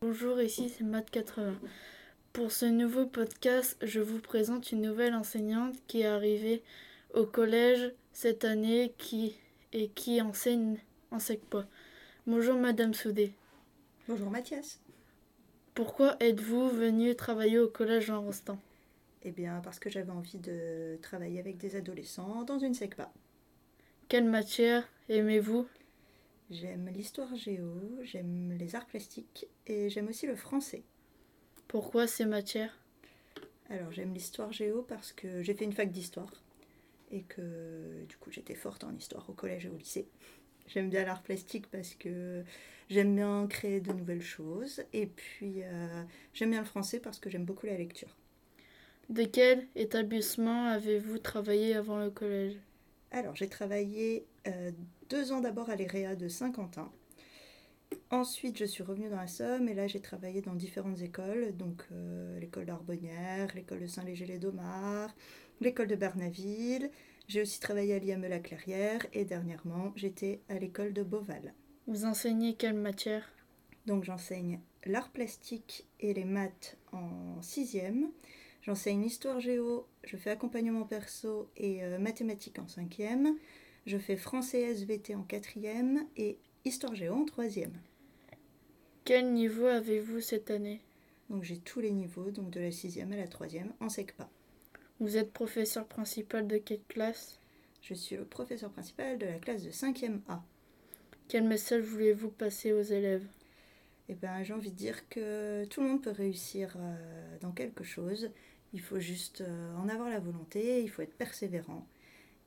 Bonjour, ici c'est Matt80. Pour ce nouveau podcast, je vous présente une nouvelle enseignante qui est arrivée au collège cette année qui, et qui enseigne en SECPA. Bonjour Madame Soudé. Bonjour Mathias. Pourquoi êtes-vous venue travailler au collège en Rostand Eh bien parce que j'avais envie de travailler avec des adolescents dans une SECPA. Quelle matière aimez-vous? J'aime l'histoire géo, j'aime les arts plastiques et j'aime aussi le français. Pourquoi ces matières? Alors j'aime l'histoire géo parce que j'ai fait une fac d'histoire et que du coup j'étais forte en histoire au collège et au lycée. J'aime bien l'art plastique parce que j'aime bien créer de nouvelles choses et puis euh, j'aime bien le français parce que j'aime beaucoup la lecture. De quel établissement avez-vous travaillé avant le collège? Alors j'ai travaillé euh, deux ans d'abord à l'EREA de Saint-Quentin. Ensuite, je suis revenue dans la Somme et là, j'ai travaillé dans différentes écoles, donc euh, l'école d'Arbonnière, l'école de Saint-Léger-les-Domards, l'école de Bernaville. J'ai aussi travaillé à l'IME-la-Clairière et dernièrement, j'étais à l'école de Beauval. Vous enseignez quelle matière? Donc, j'enseigne l'art plastique et les maths en sixième. J'enseigne l'histoire géo, je fais accompagnement perso et euh, mathématiques en cinquième. Je fais français SVT en quatrième et histoire géo en troisième. Quel niveau avez-vous cette année? Donc j'ai tous les niveaux, donc de la sixième à la troisième en SECPA. Vous êtes professeur principal de quelle classe? Je suis le professeur principal de la classe de 5e A. Quel message voulez-vous passer aux élèves? Eh bien, j'ai envie de dire que tout le monde peut réussir euh, dans quelque chose. Il faut juste euh, en avoir la volonté, il faut être persévérant.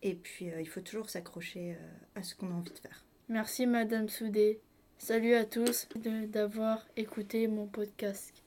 Et puis, euh, il faut toujours s'accrocher à ce qu'on a envie de faire. Merci Madame Soudé. Salut à tous d'avoir écouté mon podcast.